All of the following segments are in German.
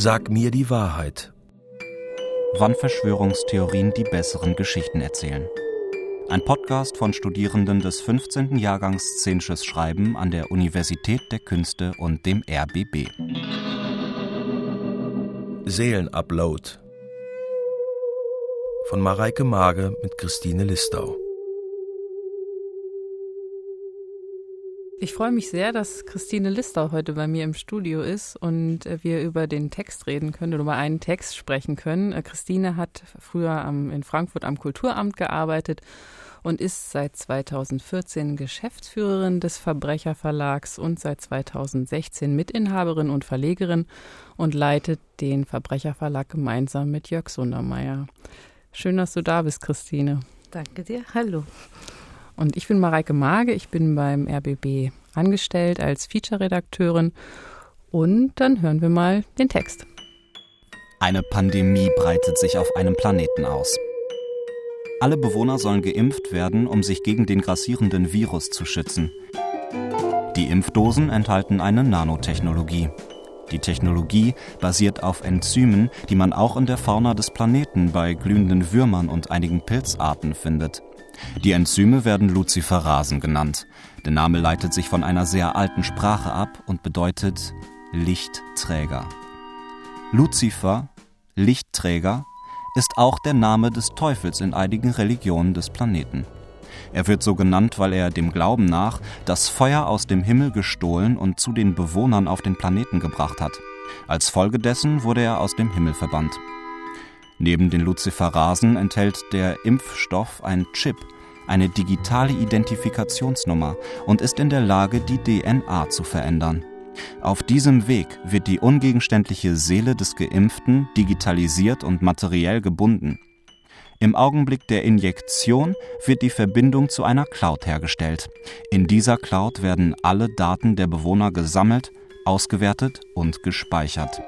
Sag mir die Wahrheit. Wann Verschwörungstheorien die besseren Geschichten erzählen. Ein Podcast von Studierenden des 15. Jahrgangs Szenisches Schreiben an der Universität der Künste und dem RBB. Seelenupload von Mareike Mage mit Christine Listau. Ich freue mich sehr, dass Christine Listau heute bei mir im Studio ist und äh, wir über den Text reden können oder über einen Text sprechen können. Äh, Christine hat früher in Frankfurt am Kulturamt gearbeitet und ist seit 2014 Geschäftsführerin des Verbrecherverlags und seit 2016 Mitinhaberin und Verlegerin und leitet den Verbrecherverlag gemeinsam mit Jörg Sundermeier. Schön, dass du da bist, Christine. Danke dir. Hallo. Und ich bin Mareike Mage, ich bin beim RBB angestellt als Feature-Redakteurin. Und dann hören wir mal den Text. Eine Pandemie breitet sich auf einem Planeten aus. Alle Bewohner sollen geimpft werden, um sich gegen den grassierenden Virus zu schützen. Die Impfdosen enthalten eine Nanotechnologie. Die Technologie basiert auf Enzymen, die man auch in der Fauna des Planeten bei glühenden Würmern und einigen Pilzarten findet. Die Enzyme werden Luciferasen genannt. Der Name leitet sich von einer sehr alten Sprache ab und bedeutet Lichtträger. Luzifer, Lichtträger, ist auch der Name des Teufels in einigen Religionen des Planeten. Er wird so genannt, weil er dem Glauben nach das Feuer aus dem Himmel gestohlen und zu den Bewohnern auf den Planeten gebracht hat. Als Folge dessen wurde er aus dem Himmel verbannt. Neben den Luciferasen enthält der Impfstoff ein Chip, eine digitale Identifikationsnummer und ist in der Lage, die DNA zu verändern. Auf diesem Weg wird die ungegenständliche Seele des Geimpften digitalisiert und materiell gebunden. Im Augenblick der Injektion wird die Verbindung zu einer Cloud hergestellt. In dieser Cloud werden alle Daten der Bewohner gesammelt, ausgewertet und gespeichert.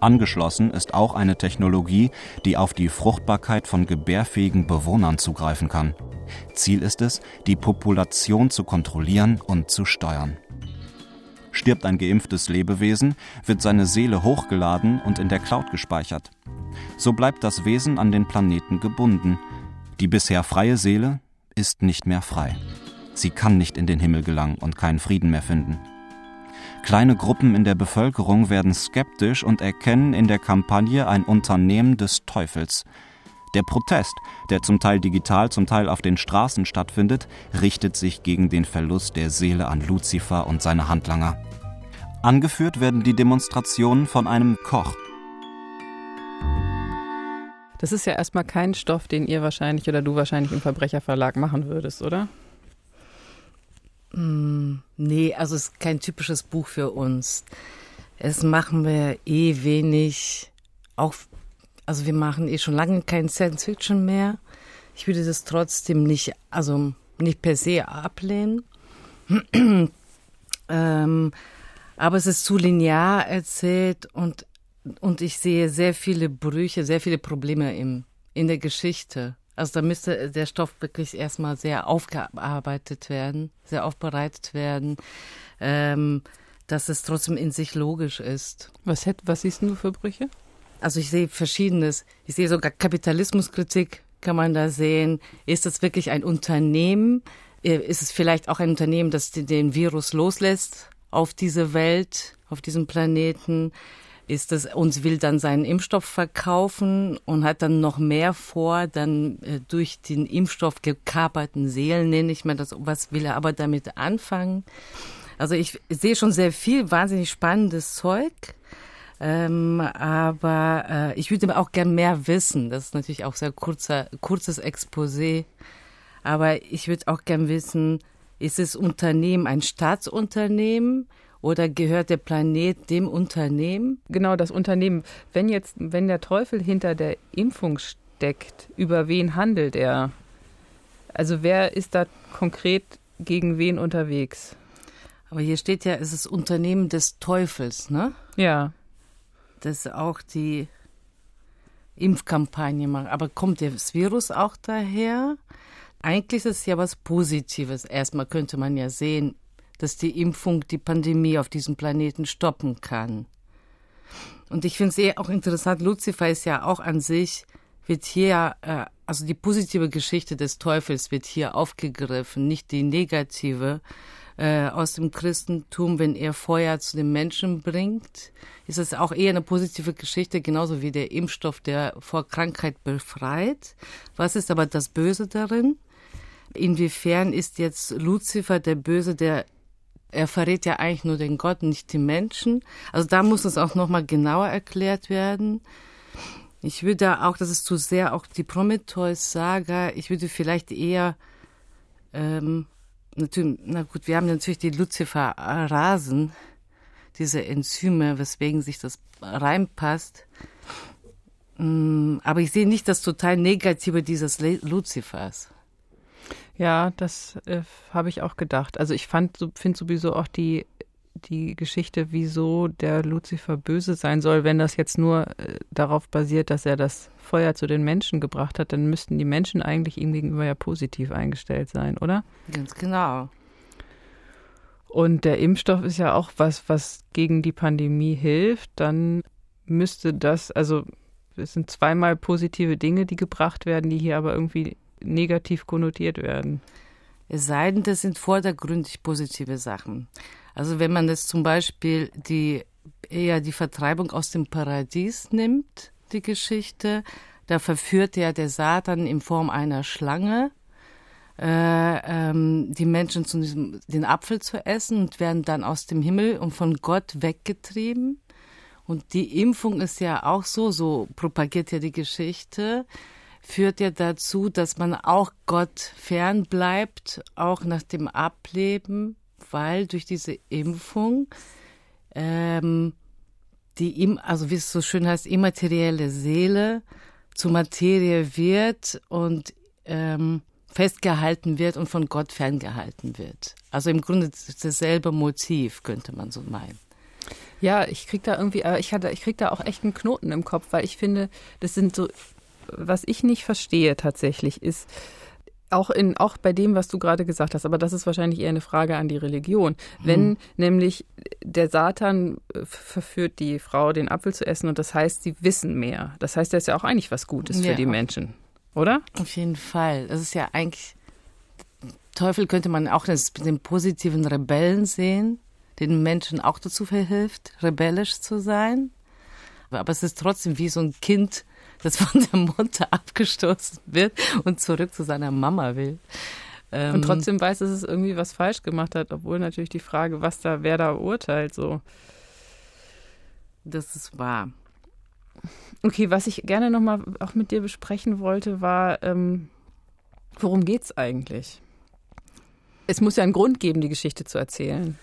Angeschlossen ist auch eine Technologie, die auf die Fruchtbarkeit von gebärfähigen Bewohnern zugreifen kann. Ziel ist es, die Population zu kontrollieren und zu steuern. Stirbt ein geimpftes Lebewesen, wird seine Seele hochgeladen und in der Cloud gespeichert. So bleibt das Wesen an den Planeten gebunden. Die bisher freie Seele ist nicht mehr frei. Sie kann nicht in den Himmel gelangen und keinen Frieden mehr finden. Kleine Gruppen in der Bevölkerung werden skeptisch und erkennen in der Kampagne ein Unternehmen des Teufels. Der Protest, der zum Teil digital, zum Teil auf den Straßen stattfindet, richtet sich gegen den Verlust der Seele an Luzifer und seine Handlanger. Angeführt werden die Demonstrationen von einem Koch. Das ist ja erstmal kein Stoff, den ihr wahrscheinlich oder du wahrscheinlich im Verbrecherverlag machen würdest, oder? Mm, nee, also es ist kein typisches Buch für uns. Es machen wir eh wenig. Auch, also wir machen eh schon lange kein Science Fiction mehr. Ich würde das trotzdem nicht, also nicht per se ablehnen. ähm, aber es ist zu linear erzählt und, und ich sehe sehr viele Brüche, sehr viele Probleme im, in der Geschichte. Also da müsste der Stoff wirklich erstmal sehr aufgearbeitet werden, sehr aufbereitet werden, ähm, dass es trotzdem in sich logisch ist. Was, hätt, was siehst du für Brüche? Also ich sehe Verschiedenes. Ich sehe sogar Kapitalismuskritik kann man da sehen. Ist es wirklich ein Unternehmen? Äh, ist es vielleicht auch ein Unternehmen, das den Virus loslässt auf diese Welt, auf diesem Planeten? Ist es uns will dann seinen Impfstoff verkaufen und hat dann noch mehr vor, dann äh, durch den Impfstoff gekaperten Seelen nenne ich mal das, was will er aber damit anfangen? Also ich sehe schon sehr viel wahnsinnig spannendes Zeug. Ähm, aber äh, ich würde auch gern mehr wissen. Das ist natürlich auch sehr kurzer, kurzes Exposé. Aber ich würde auch gern wissen, ist das Unternehmen ein Staatsunternehmen? Oder gehört der Planet dem Unternehmen? Genau, das Unternehmen. Wenn jetzt, wenn der Teufel hinter der Impfung steckt, über wen handelt er? Also wer ist da konkret gegen wen unterwegs? Aber hier steht ja, es ist Unternehmen des Teufels, ne? Ja. Das auch die Impfkampagne macht. Aber kommt das Virus auch daher? Eigentlich ist es ja was Positives. Erstmal könnte man ja sehen, dass die Impfung die Pandemie auf diesem Planeten stoppen kann. Und ich finde es eh auch interessant, Lucifer ist ja auch an sich, wird hier, äh, also die positive Geschichte des Teufels wird hier aufgegriffen, nicht die negative äh, aus dem Christentum, wenn er Feuer zu den Menschen bringt, ist es auch eher eine positive Geschichte, genauso wie der Impfstoff, der vor Krankheit befreit. Was ist aber das Böse darin? Inwiefern ist jetzt Luzifer der Böse, der er verrät ja eigentlich nur den Gott, nicht die Menschen. Also da muss es auch nochmal genauer erklärt werden. Ich würde auch, das ist zu sehr auch die Prometheus-Saga, ich würde vielleicht eher, ähm, natürlich, na gut, wir haben natürlich die Lucifer-Rasen, diese Enzyme, weswegen sich das reinpasst. Mm, aber ich sehe nicht das total Negative dieses Luzifers. Ja, das äh, habe ich auch gedacht. Also ich fand, finde sowieso auch die, die Geschichte, wieso der Luzifer böse sein soll, wenn das jetzt nur äh, darauf basiert, dass er das Feuer zu den Menschen gebracht hat, dann müssten die Menschen eigentlich ihm gegenüber ja positiv eingestellt sein, oder? Ganz genau. Und der Impfstoff ist ja auch was, was gegen die Pandemie hilft. Dann müsste das, also es sind zweimal positive Dinge, die gebracht werden, die hier aber irgendwie negativ konnotiert werden. Es sei denn, das sind vordergründig positive Sachen. Also wenn man jetzt zum Beispiel die eher die Vertreibung aus dem Paradies nimmt, die Geschichte, da verführt ja der Satan in Form einer Schlange äh, ähm, die Menschen zu diesem, den Apfel zu essen und werden dann aus dem Himmel und von Gott weggetrieben. Und die Impfung ist ja auch so, so propagiert ja die Geschichte, führt ja dazu, dass man auch Gott fern bleibt, auch nach dem Ableben, weil durch diese Impfung ähm, die, also wie es so schön heißt, immaterielle Seele zur Materie wird und ähm, festgehalten wird und von Gott ferngehalten wird. Also im Grunde dasselbe Motiv, könnte man so meinen. Ja, ich krieg da irgendwie, ich hatte, ich krieg da auch echt einen Knoten im Kopf, weil ich finde, das sind so was ich nicht verstehe tatsächlich, ist, auch in auch bei dem, was du gerade gesagt hast, aber das ist wahrscheinlich eher eine Frage an die Religion. Wenn hm. nämlich der Satan äh, verführt die Frau, den Apfel zu essen, und das heißt, sie wissen mehr. Das heißt, das ist ja auch eigentlich was Gutes ja. für die Menschen, oder? Auf jeden Fall. Das ist ja eigentlich Teufel könnte man auch als den positiven Rebellen sehen, den Menschen auch dazu verhilft, rebellisch zu sein. Aber es ist trotzdem wie so ein Kind, das von der Mutter abgestoßen wird und zurück zu seiner Mama will. Ähm, und trotzdem weiß, dass es irgendwie was falsch gemacht hat, obwohl natürlich die Frage, was da, wer da urteilt, so. Das ist wahr. Okay, was ich gerne nochmal auch mit dir besprechen wollte, war, ähm, worum geht's eigentlich? Es muss ja einen Grund geben, die Geschichte zu erzählen.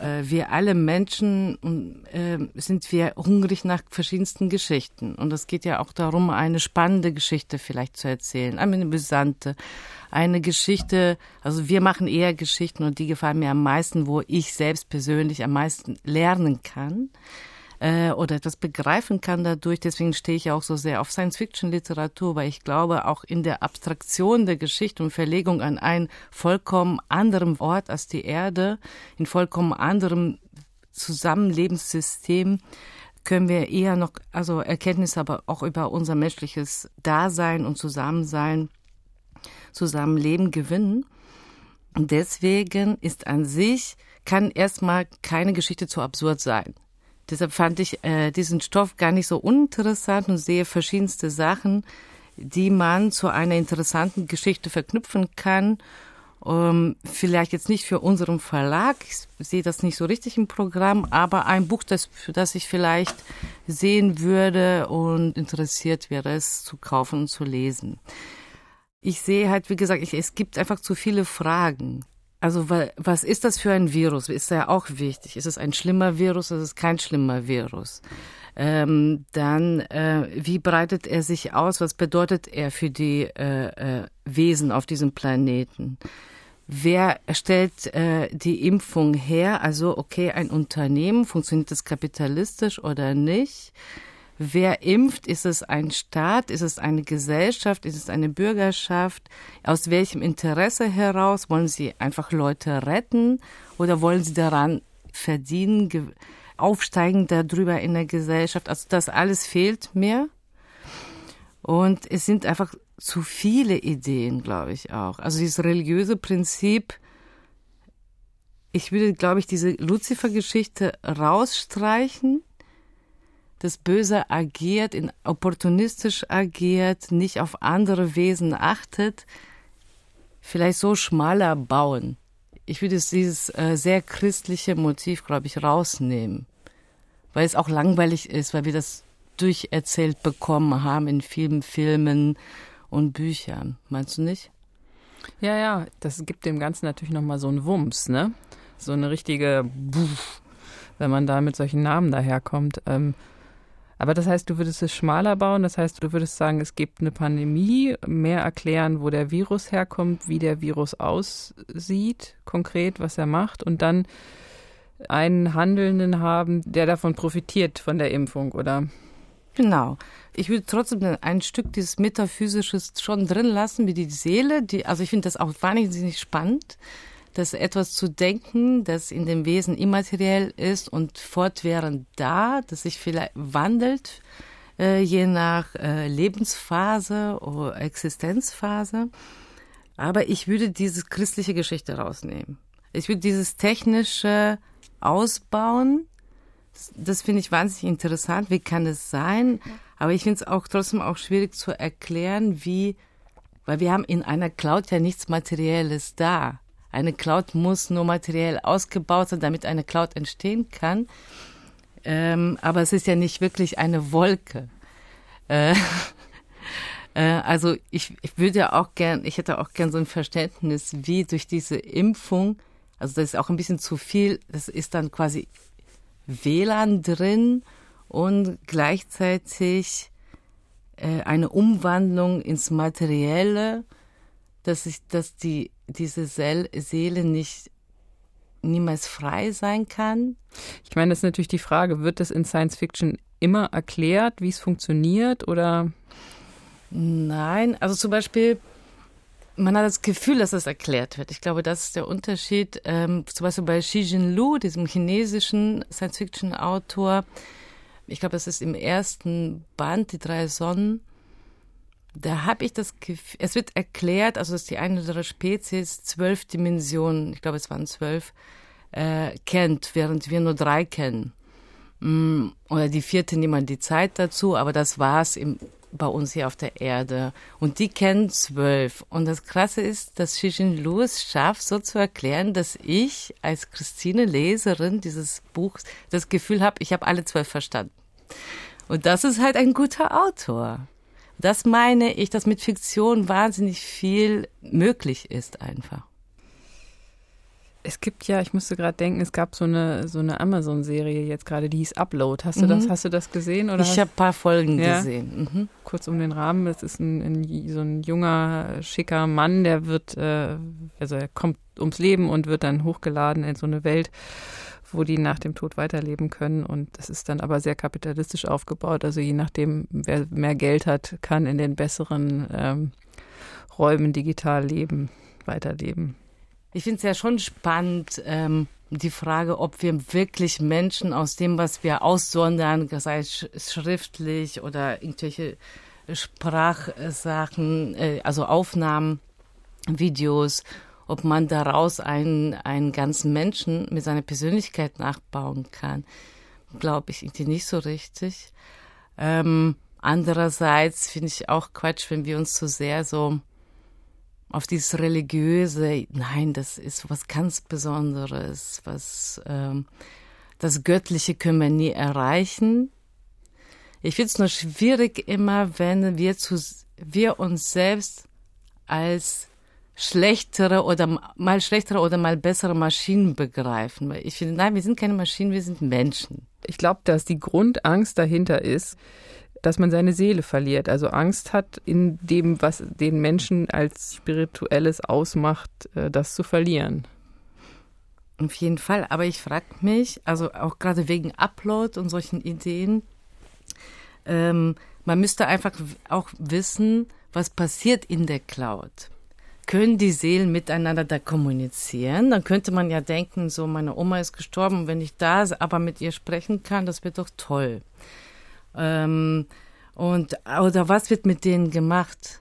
Äh, wir alle Menschen äh, sind wir hungrig nach verschiedensten Geschichten. Und es geht ja auch darum, eine spannende Geschichte vielleicht zu erzählen, eine amüsante, eine Geschichte, also wir machen eher Geschichten und die gefallen mir am meisten, wo ich selbst persönlich am meisten lernen kann äh, oder etwas begreifen kann dadurch. Deswegen stehe ich auch so sehr auf Science-Fiction-Literatur, weil ich glaube, auch in der Abstraktion der Geschichte und Verlegung an einen vollkommen anderen Ort als die Erde, in vollkommen anderem Zusammenlebenssystem, können wir eher noch, also Erkenntnisse aber auch über unser menschliches Dasein und Zusammensein, Zusammenleben gewinnen. Und deswegen ist an sich, kann erstmal keine Geschichte zu absurd sein. Deshalb fand ich äh, diesen Stoff gar nicht so uninteressant und sehe verschiedenste Sachen, die man zu einer interessanten Geschichte verknüpfen kann. Um, vielleicht jetzt nicht für unseren Verlag, ich sehe das nicht so richtig im Programm, aber ein Buch, das, für das ich vielleicht sehen würde und interessiert wäre, es zu kaufen und zu lesen. Ich sehe halt, wie gesagt, ich, es gibt einfach zu viele Fragen. Also was ist das für ein Virus? Ist ja auch wichtig. Ist es ein schlimmer Virus? Ist es kein schlimmer Virus? Ähm, dann, äh, wie breitet er sich aus? Was bedeutet er für die äh, äh, Wesen auf diesem Planeten? Wer stellt äh, die Impfung her? Also, okay, ein Unternehmen, funktioniert das kapitalistisch oder nicht? Wer impft? Ist es ein Staat? Ist es eine Gesellschaft? Ist es eine Bürgerschaft? Aus welchem Interesse heraus? Wollen Sie einfach Leute retten oder wollen Sie daran verdienen, Aufsteigen darüber in der Gesellschaft. Also das alles fehlt mir. Und es sind einfach zu viele Ideen, glaube ich auch. Also dieses religiöse Prinzip, ich würde, glaube ich, diese Luzifer-Geschichte rausstreichen. Das Böse agiert, in opportunistisch agiert, nicht auf andere Wesen achtet. Vielleicht so schmaler bauen. Ich würde dieses äh, sehr christliche Motiv, glaube ich, rausnehmen. Weil es auch langweilig ist, weil wir das durcherzählt bekommen haben in vielen Filmen und Büchern. Meinst du nicht? Ja, ja, das gibt dem Ganzen natürlich nochmal so einen Wumms, ne? So eine richtige, Buff, wenn man da mit solchen Namen daherkommt. Ähm, aber das heißt, du würdest es schmaler bauen, das heißt, du würdest sagen, es gibt eine Pandemie, mehr erklären, wo der Virus herkommt, wie der Virus aussieht, konkret, was er macht und dann einen Handelnden haben, der davon profitiert von der Impfung, oder? Genau. Ich würde trotzdem ein Stück dieses Metaphysisches schon drin lassen, wie die Seele. Die, also ich finde das auch wahnsinnig spannend, dass etwas zu denken, das in dem Wesen immateriell ist und fortwährend da, das sich vielleicht wandelt, äh, je nach äh, Lebensphase oder Existenzphase. Aber ich würde diese christliche Geschichte rausnehmen. Ich würde dieses technische ausbauen das finde ich wahnsinnig interessant. Wie kann es sein? Aber ich finde es auch trotzdem auch schwierig zu erklären, wie, weil wir haben in einer Cloud ja nichts Materielles da. Eine Cloud muss nur materiell ausgebaut sein, damit eine Cloud entstehen kann. Ähm, aber es ist ja nicht wirklich eine Wolke. Äh, äh, also ich, ich würde auch gern, ich hätte auch gern so ein Verständnis, wie durch diese Impfung, also das ist auch ein bisschen zu viel, das ist dann quasi WLAN drin und gleichzeitig äh, eine Umwandlung ins Materielle, dass ich, dass die diese Seele nicht niemals frei sein kann. Ich meine, das ist natürlich die Frage, wird das in Science Fiction immer erklärt, wie es funktioniert oder? Nein, also zum Beispiel man hat das Gefühl, dass das erklärt wird. Ich glaube, das ist der Unterschied. Ähm, zum Beispiel bei Xi Jinlu, diesem chinesischen Science-Fiction-Autor. Ich glaube, das ist im ersten Band, die drei Sonnen. Da habe ich das Gefühl, es wird erklärt, also dass die eine oder andere Spezies zwölf Dimensionen, ich glaube, es waren zwölf, äh, kennt, während wir nur drei kennen. Mm, oder die vierte niemand die Zeit dazu, aber das war's im bei uns hier auf der Erde. Und die kennen zwölf. Und das Krasse ist, dass Xixin Lewis schafft, so zu erklären, dass ich als Christine Leserin dieses Buchs das Gefühl habe, ich habe alle zwölf verstanden. Und das ist halt ein guter Autor. Das meine ich, dass mit Fiktion wahnsinnig viel möglich ist einfach. Es gibt ja, ich musste gerade denken, es gab so eine so eine Amazon-Serie jetzt gerade, die hieß Upload. Hast du mhm. das, hast du das gesehen? Oder ich habe ein paar Folgen ja? gesehen. Mhm. Kurz um den Rahmen, das ist ein, ein, so ein junger, schicker Mann, der wird, äh, also er kommt ums Leben und wird dann hochgeladen in so eine Welt, wo die nach dem Tod weiterleben können. Und das ist dann aber sehr kapitalistisch aufgebaut. Also je nachdem, wer mehr Geld hat, kann in den besseren ähm, Räumen digital leben, weiterleben. Ich finde es ja schon spannend, ähm, die Frage, ob wir wirklich Menschen aus dem, was wir aussondern, sei es schriftlich oder irgendwelche Sprachsachen, äh, also Aufnahmen, Videos, ob man daraus einen, einen ganzen Menschen mit seiner Persönlichkeit nachbauen kann, glaube ich irgendwie nicht so richtig. Ähm, andererseits finde ich auch Quatsch, wenn wir uns zu sehr so auf dieses religiöse, nein, das ist was ganz Besonderes, was ähm, das Göttliche können wir nie erreichen. Ich finde es nur schwierig immer, wenn wir zu wir uns selbst als schlechtere oder mal schlechtere oder mal bessere Maschinen begreifen. Ich finde, nein, wir sind keine Maschinen, wir sind Menschen. Ich glaube, dass die Grundangst dahinter ist, dass man seine Seele verliert, also Angst hat in dem, was den Menschen als spirituelles ausmacht, äh, das zu verlieren. Auf jeden Fall, aber ich frage mich, also auch gerade wegen Upload und solchen Ideen, ähm, man müsste einfach auch wissen, was passiert in der Cloud. Können die Seelen miteinander da kommunizieren? Dann könnte man ja denken, so meine Oma ist gestorben, wenn ich da aber mit ihr sprechen kann, das wird doch toll. Ähm, und oder was wird mit denen gemacht?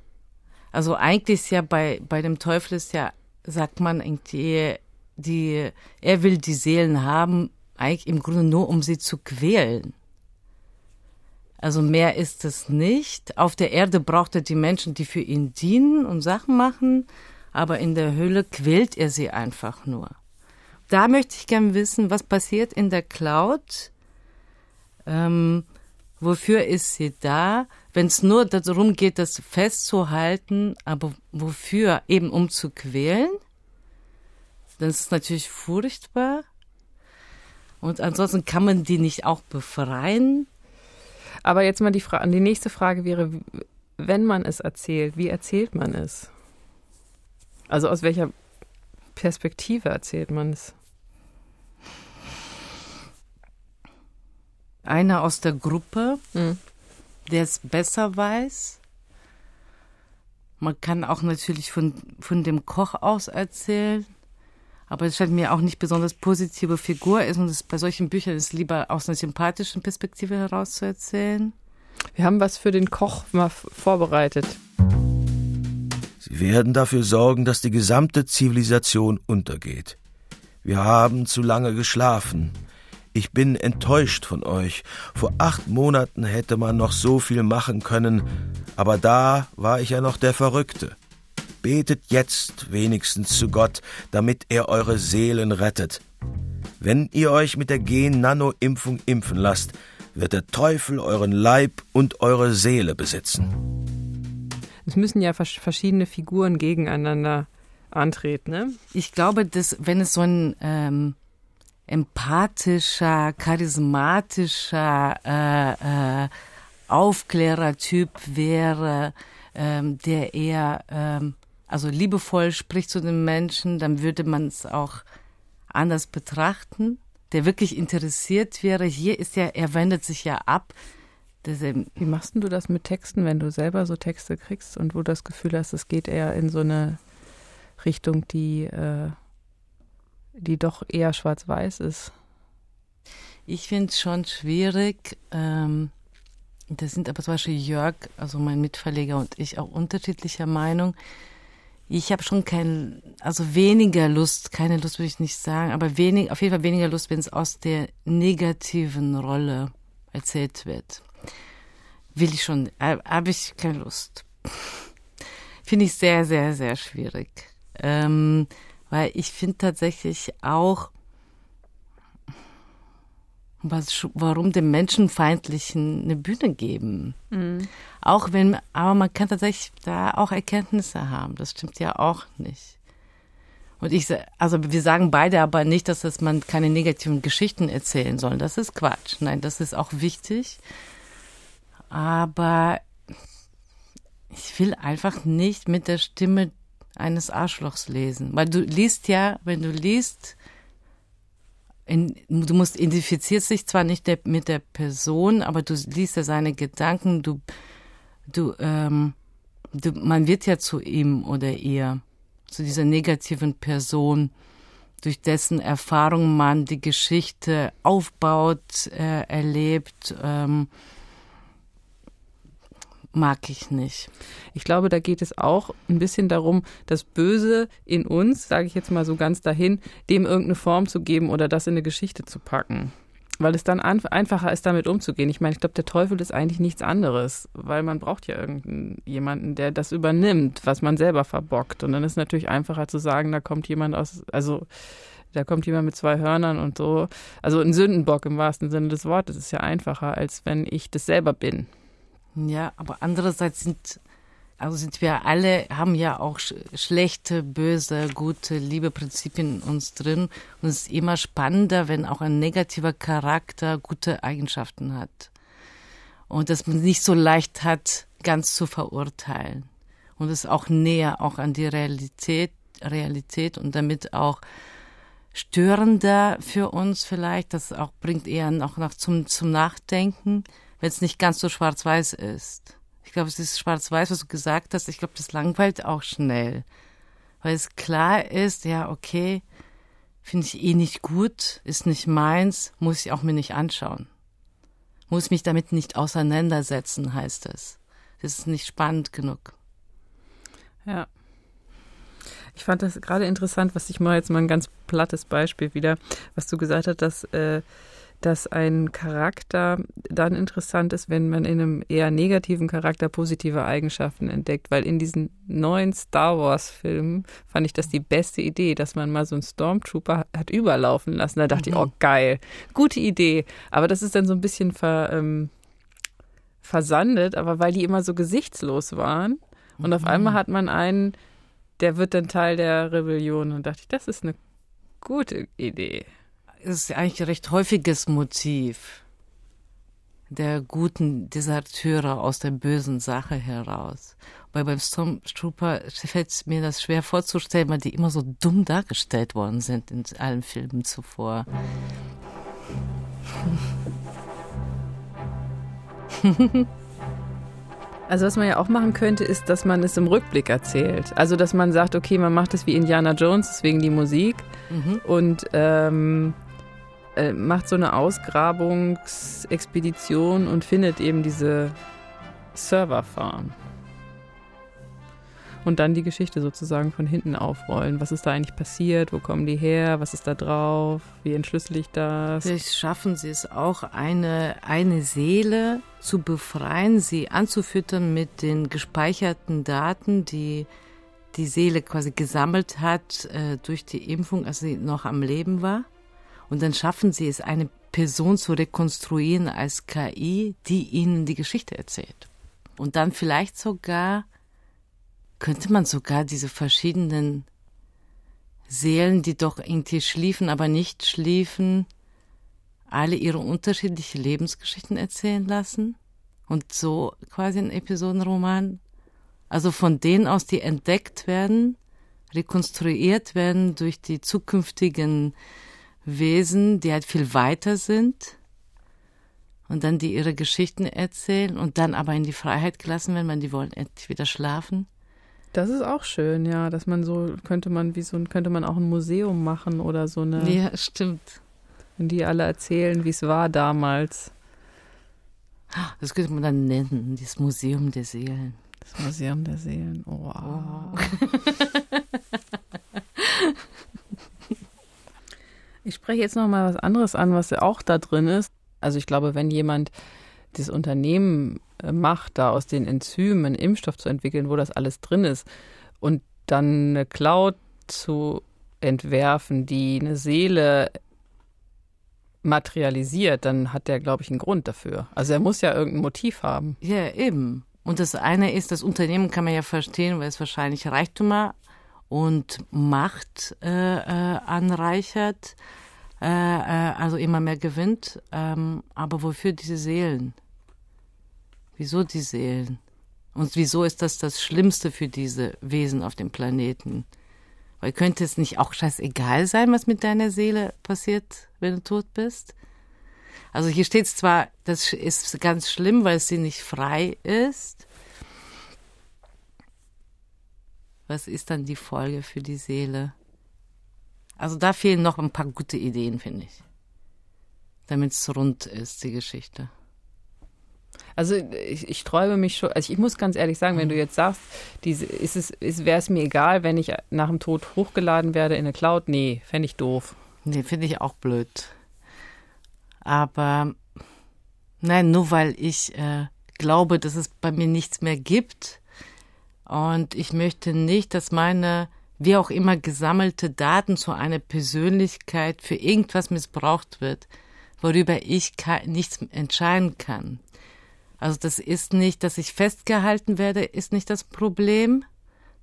Also eigentlich ist ja bei bei dem Teufel ist ja sagt man irgendwie die er will die Seelen haben eigentlich im Grunde nur um sie zu quälen. Also mehr ist es nicht. Auf der Erde braucht er die Menschen, die für ihn dienen und Sachen machen, aber in der Höhle quält er sie einfach nur. Da möchte ich gern wissen, was passiert in der Cloud. Ähm, wofür ist sie da? Wenn es nur darum geht, das festzuhalten, aber wofür? Eben um zu quälen? Das ist natürlich furchtbar. Und ansonsten kann man die nicht auch befreien. Aber jetzt mal die, Fra die nächste Frage wäre, wenn man es erzählt, wie erzählt man es? Also aus welcher Perspektive erzählt man es? Einer aus der Gruppe, mhm. der es besser weiß. Man kann auch natürlich von, von dem Koch aus erzählen. Aber es scheint mir auch nicht besonders positive Figur ist und es bei solchen Büchern ist lieber aus einer sympathischen Perspektive heraus zu erzählen. Wir haben was für den Koch mal vorbereitet. Sie werden dafür sorgen, dass die gesamte Zivilisation untergeht. Wir haben zu lange geschlafen. Ich bin enttäuscht von euch. Vor acht Monaten hätte man noch so viel machen können, aber da war ich ja noch der Verrückte. Betet jetzt wenigstens zu Gott, damit er eure Seelen rettet. Wenn ihr euch mit der Gen-Nano-Impfung impfen lasst, wird der Teufel euren Leib und eure Seele besitzen. Es müssen ja verschiedene Figuren gegeneinander antreten, ne? Ich glaube, dass wenn es so ein ähm, empathischer, charismatischer äh, äh, Aufklärertyp wäre, ähm, der eher ähm, also liebevoll spricht zu den Menschen, dann würde man es auch anders betrachten, der wirklich interessiert wäre. Hier ist ja, er wendet sich ja ab. Wie machst du das mit Texten, wenn du selber so Texte kriegst und wo du das Gefühl hast, es geht eher in so eine Richtung, die, äh, die doch eher schwarz-weiß ist? Ich finde es schon schwierig. Ähm, da sind aber zum Beispiel Jörg, also mein Mitverleger und ich auch unterschiedlicher Meinung. Ich habe schon kein, also weniger Lust, keine Lust würde ich nicht sagen, aber wenig, auf jeden Fall weniger Lust, wenn es aus der negativen Rolle erzählt wird. Will ich schon, habe ich keine Lust. Finde ich sehr, sehr, sehr schwierig. Ähm, weil ich finde tatsächlich auch, was, warum dem Menschenfeindlichen eine Bühne geben. Mhm. Auch wenn, aber man kann tatsächlich da auch Erkenntnisse haben. Das stimmt ja auch nicht. Und ich, also wir sagen beide aber nicht, dass das man keine negativen Geschichten erzählen soll. Das ist Quatsch. Nein, das ist auch wichtig. Aber ich will einfach nicht mit der Stimme eines Arschlochs lesen. Weil du liest ja, wenn du liest, in, du musst identifizierst dich zwar nicht der, mit der Person, aber du liest ja seine Gedanken, du, du, ähm, du, man wird ja zu ihm oder ihr, zu dieser negativen Person, durch dessen Erfahrung man die Geschichte aufbaut, äh, erlebt. Ähm, mag ich nicht. Ich glaube, da geht es auch ein bisschen darum, das Böse in uns, sage ich jetzt mal so ganz dahin, dem irgendeine Form zu geben oder das in eine Geschichte zu packen. Weil es dann einfacher ist, damit umzugehen. Ich meine, ich glaube, der Teufel ist eigentlich nichts anderes, weil man braucht ja irgendjemanden, der das übernimmt, was man selber verbockt. Und dann ist es natürlich einfacher zu sagen, da kommt jemand aus, also da kommt jemand mit zwei Hörnern und so. Also ein Sündenbock im wahrsten Sinne des Wortes ist ja einfacher, als wenn ich das selber bin. Ja, aber andererseits sind, also sind wir alle, haben ja auch schlechte, böse, gute Liebeprinzipien in uns drin. Und es ist immer spannender, wenn auch ein negativer Charakter gute Eigenschaften hat. Und dass man nicht so leicht hat, ganz zu verurteilen. Und es auch näher auch an die Realität, Realität und damit auch störender für uns vielleicht. Das auch bringt eher noch, noch zum, zum Nachdenken wenn es nicht ganz so schwarz-weiß ist. Ich glaube, es ist schwarz-weiß, was du gesagt hast. Ich glaube, das langweilt auch schnell. weil es klar ist, ja, okay, finde ich eh nicht gut, ist nicht meins, muss ich auch mir nicht anschauen. Muss mich damit nicht auseinandersetzen, heißt es. Das ist nicht spannend genug. Ja. Ich fand das gerade interessant, was ich mal jetzt mal ein ganz plattes Beispiel wieder, was du gesagt hast, dass äh, dass ein Charakter dann interessant ist, wenn man in einem eher negativen Charakter positive Eigenschaften entdeckt. Weil in diesen neuen Star Wars-Filmen fand ich das die beste Idee, dass man mal so einen Stormtrooper hat überlaufen lassen. Da dachte mhm. ich, oh geil, gute Idee. Aber das ist dann so ein bisschen ver, ähm, versandet, aber weil die immer so gesichtslos waren. Und mhm. auf einmal hat man einen, der wird dann Teil der Rebellion. Und dachte ich, das ist eine gute Idee ist eigentlich ein recht häufiges Motiv der guten Deserteure aus der bösen Sache heraus. Weil beim Stormtrooper fällt mir das schwer vorzustellen, weil die immer so dumm dargestellt worden sind in allen Filmen zuvor. Also was man ja auch machen könnte, ist, dass man es im Rückblick erzählt. Also dass man sagt, okay, man macht es wie Indiana Jones, deswegen die Musik. Mhm. Und ähm, äh, macht so eine Ausgrabungsexpedition und findet eben diese Serverfarm. Und dann die Geschichte sozusagen von hinten aufrollen. Was ist da eigentlich passiert? Wo kommen die her? Was ist da drauf? Wie entschlüssel ich das? Vielleicht schaffen sie es auch, eine, eine Seele zu befreien, sie anzufüttern mit den gespeicherten Daten, die die Seele quasi gesammelt hat äh, durch die Impfung, als sie noch am Leben war. Und dann schaffen sie es, eine Person zu rekonstruieren als KI, die ihnen die Geschichte erzählt. Und dann vielleicht sogar, könnte man sogar diese verschiedenen Seelen, die doch irgendwie schliefen, aber nicht schliefen, alle ihre unterschiedlichen Lebensgeschichten erzählen lassen und so quasi ein Episodenroman. Also von denen aus, die entdeckt werden, rekonstruiert werden durch die zukünftigen Wesen, die halt viel weiter sind und dann die ihre Geschichten erzählen und dann aber in die Freiheit gelassen werden, wenn die wollen endlich wieder schlafen. Das ist auch schön, ja, dass man so könnte man wie so könnte man auch ein Museum machen oder so eine. Ja, stimmt. Wenn die alle erzählen, wie es war damals. Das könnte man dann nennen, das Museum der Seelen. Das Museum der Seelen. Oh, wow. Oh. Ich spreche jetzt noch mal was anderes an, was ja auch da drin ist. Also ich glaube, wenn jemand das Unternehmen äh, macht, da aus den Enzymen einen Impfstoff zu entwickeln, wo das alles drin ist, und dann eine Cloud zu entwerfen, die eine Seele materialisiert, dann hat der, glaube ich, einen Grund dafür. Also er muss ja irgendein Motiv haben. Ja, eben. Und das eine ist, das Unternehmen kann man ja verstehen, weil es wahrscheinlich Reichtum und Macht äh, äh, anreichert, äh, äh, also immer mehr gewinnt. Ähm, aber wofür diese Seelen? Wieso die Seelen? Und wieso ist das das Schlimmste für diese Wesen auf dem Planeten? Weil könnte es nicht auch scheißegal sein, was mit deiner Seele passiert, wenn du tot bist? Also hier steht zwar, das ist ganz schlimm, weil sie nicht frei ist, was ist dann die Folge für die Seele? Also da fehlen noch ein paar gute Ideen, finde ich. Damit es rund ist, die Geschichte. Also ich, ich träume mich schon, also ich muss ganz ehrlich sagen, wenn du jetzt sagst, diese, ist es, ist, wäre es mir egal, wenn ich nach dem Tod hochgeladen werde in eine Cloud? Nee, fände ich doof. Nee, finde ich auch blöd. Aber nein, nur weil ich äh, glaube, dass es bei mir nichts mehr gibt, und ich möchte nicht, dass meine, wie auch immer, gesammelte Daten zu einer Persönlichkeit für irgendwas missbraucht wird, worüber ich nichts entscheiden kann. Also das ist nicht, dass ich festgehalten werde, ist nicht das Problem.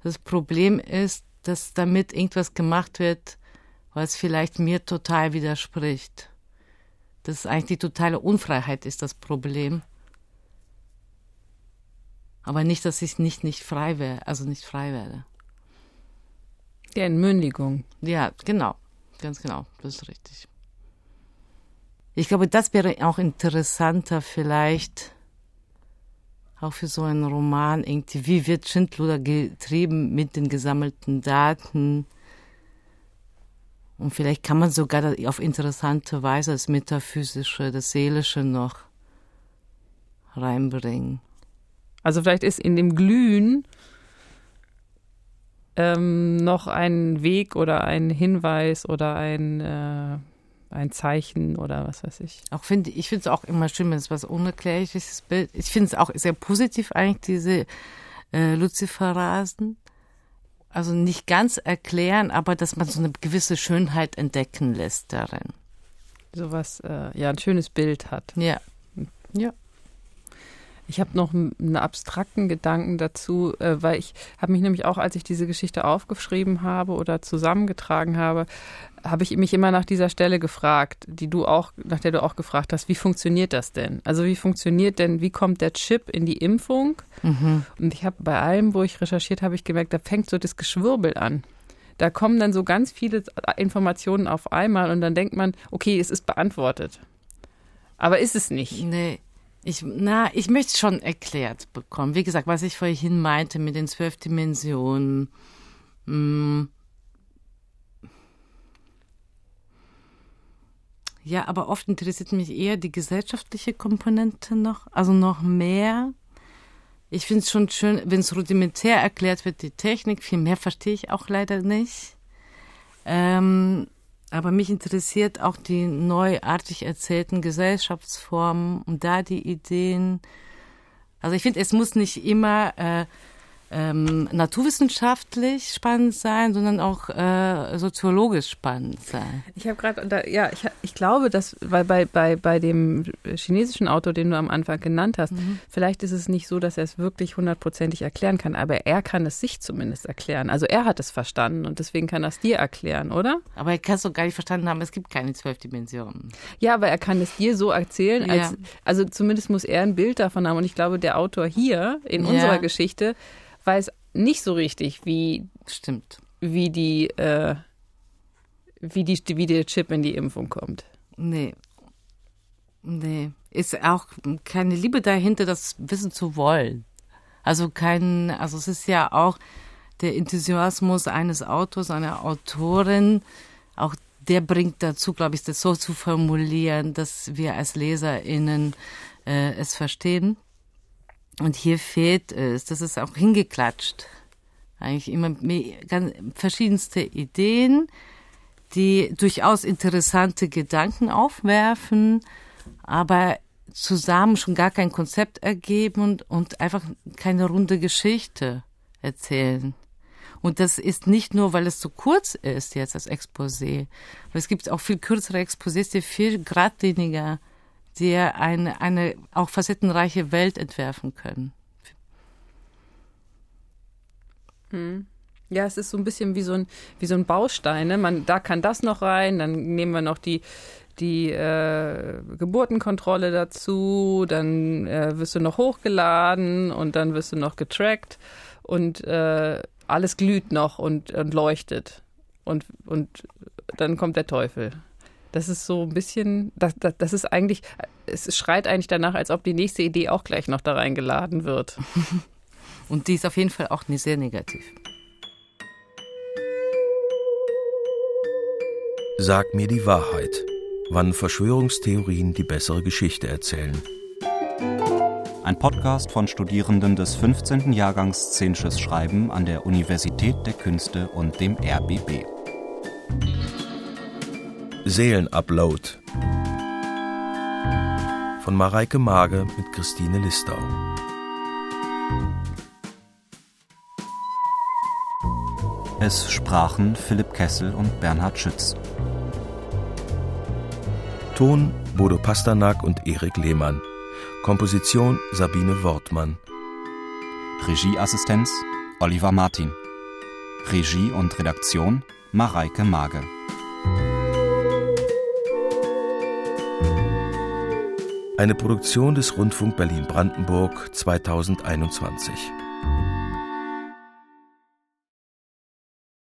Das Problem ist, dass damit irgendwas gemacht wird, was vielleicht mir total widerspricht. Das ist eigentlich die totale Unfreiheit ist das Problem. Aber nicht, dass ich nicht, nicht frei wäre, also nicht frei werde. Die Entmündigung. Ja, genau. Ganz genau. Das ist richtig. Ich glaube, das wäre auch interessanter vielleicht auch für so einen Roman irgendwie, wie wird Schindluder getrieben mit den gesammelten Daten? Und vielleicht kann man sogar auf interessante Weise das Metaphysische, das Seelische noch reinbringen. Also vielleicht ist in dem Glühen ähm, noch ein Weg oder ein Hinweis oder ein, äh, ein Zeichen oder was weiß ich. Auch finde ich finde es auch immer schön, wenn es was unerklärliches Bild. Ich finde es auch sehr positiv eigentlich diese äh, Luziferasen. Also nicht ganz erklären, aber dass man so eine gewisse Schönheit entdecken lässt darin. Sowas, äh, ja, ein schönes Bild hat. Ja. Ja. Ich habe noch einen abstrakten Gedanken dazu, äh, weil ich habe mich nämlich auch, als ich diese Geschichte aufgeschrieben habe oder zusammengetragen habe, habe ich mich immer nach dieser Stelle gefragt, die du auch, nach der du auch gefragt hast, wie funktioniert das denn? Also wie funktioniert denn, wie kommt der Chip in die Impfung? Mhm. Und ich habe bei allem, wo ich recherchiert habe, ich gemerkt, da fängt so das Geschwirbel an. Da kommen dann so ganz viele Informationen auf einmal und dann denkt man, okay, es ist beantwortet. Aber ist es nicht. Nee. Ich, na, ich möchte es schon erklärt bekommen. Wie gesagt, was ich vorhin meinte mit den zwölf Dimensionen. Hm. Ja, aber oft interessiert mich eher die gesellschaftliche Komponente noch, also noch mehr. Ich finde es schon schön, wenn es rudimentär erklärt wird, die Technik. Viel mehr verstehe ich auch leider nicht. Ähm, aber mich interessiert auch die neuartig erzählten Gesellschaftsformen und da die Ideen. Also ich finde, es muss nicht immer äh, ähm, naturwissenschaftlich spannend sein, sondern auch äh, soziologisch spannend sein. Ich habe gerade, ja, ich, ich glaube, dass, weil bei, bei, bei dem chinesischen Autor, den du am Anfang genannt hast, mhm. vielleicht ist es nicht so, dass er es wirklich hundertprozentig erklären kann, aber er kann es sich zumindest erklären. Also er hat es verstanden und deswegen kann er es dir erklären, oder? Aber er kann es doch gar nicht verstanden haben, es gibt keine zwölf Dimensionen. Ja, aber er kann es dir so erzählen, als, ja. also zumindest muss er ein Bild davon haben und ich glaube, der Autor hier in ja. unserer Geschichte weiß nicht so richtig, wie stimmt, wie die, äh, wie die, wie der Chip in die Impfung kommt. Nee. Nee. Ist auch keine Liebe dahinter, das wissen zu wollen. Also kein, also es ist ja auch der Enthusiasmus eines Autors, einer Autorin, auch der bringt dazu, glaube ich, das so zu formulieren, dass wir als LeserInnen äh, es verstehen. Und hier fehlt es, das ist auch hingeklatscht. Eigentlich immer ganz verschiedenste Ideen, die durchaus interessante Gedanken aufwerfen, aber zusammen schon gar kein Konzept ergeben und, und einfach keine runde Geschichte erzählen. Und das ist nicht nur, weil es so kurz ist jetzt als Exposé, weil es gibt auch viel kürzere Exposés, die viel geradliniger die eine, eine auch facettenreiche Welt entwerfen können. Hm. Ja, es ist so ein bisschen wie so ein, wie so ein Baustein. Ne? Man, da kann das noch rein, dann nehmen wir noch die, die äh, Geburtenkontrolle dazu, dann äh, wirst du noch hochgeladen und dann wirst du noch getrackt und äh, alles glüht noch und, und leuchtet. Und, und dann kommt der Teufel. Das ist so ein bisschen, das, das, das ist eigentlich, es schreit eigentlich danach, als ob die nächste Idee auch gleich noch da reingeladen wird. Und die ist auf jeden Fall auch nicht sehr negativ. Sag mir die Wahrheit, wann Verschwörungstheorien die bessere Geschichte erzählen. Ein Podcast von Studierenden des 15. Jahrgangs Szenisches Schreiben an der Universität der Künste und dem RBB. Seelenupload von Mareike Mage mit Christine Listau. Es sprachen Philipp Kessel und Bernhard Schütz. Ton Bodo Pasternak und Erik Lehmann. Komposition Sabine Wortmann. Regieassistenz Oliver Martin. Regie und Redaktion Mareike Mage. Eine Produktion des Rundfunk Berlin-Brandenburg 2021.